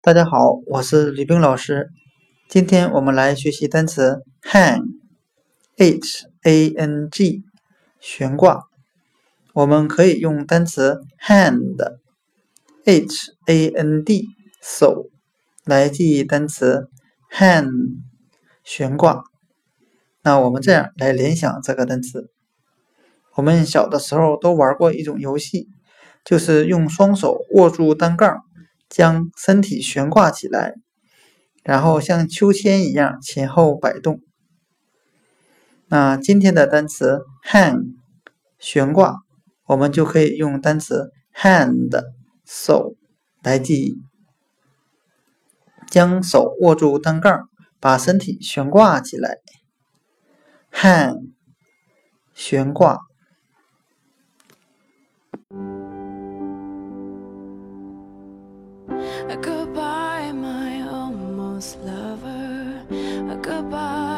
大家好，我是吕冰老师。今天我们来学习单词 hang，h a n g，悬挂。我们可以用单词 hand，h a n d，手来记忆单词 hang，悬挂。那我们这样来联想这个单词。我们小的时候都玩过一种游戏，就是用双手握住单杠。将身体悬挂起来，然后像秋千一样前后摆动。那今天的单词 hang 悬挂，我们就可以用单词 hand 手来记忆。将手握住单杠，把身体悬挂起来。hang 悬挂。Goodbye, my almost lover. A goodbye.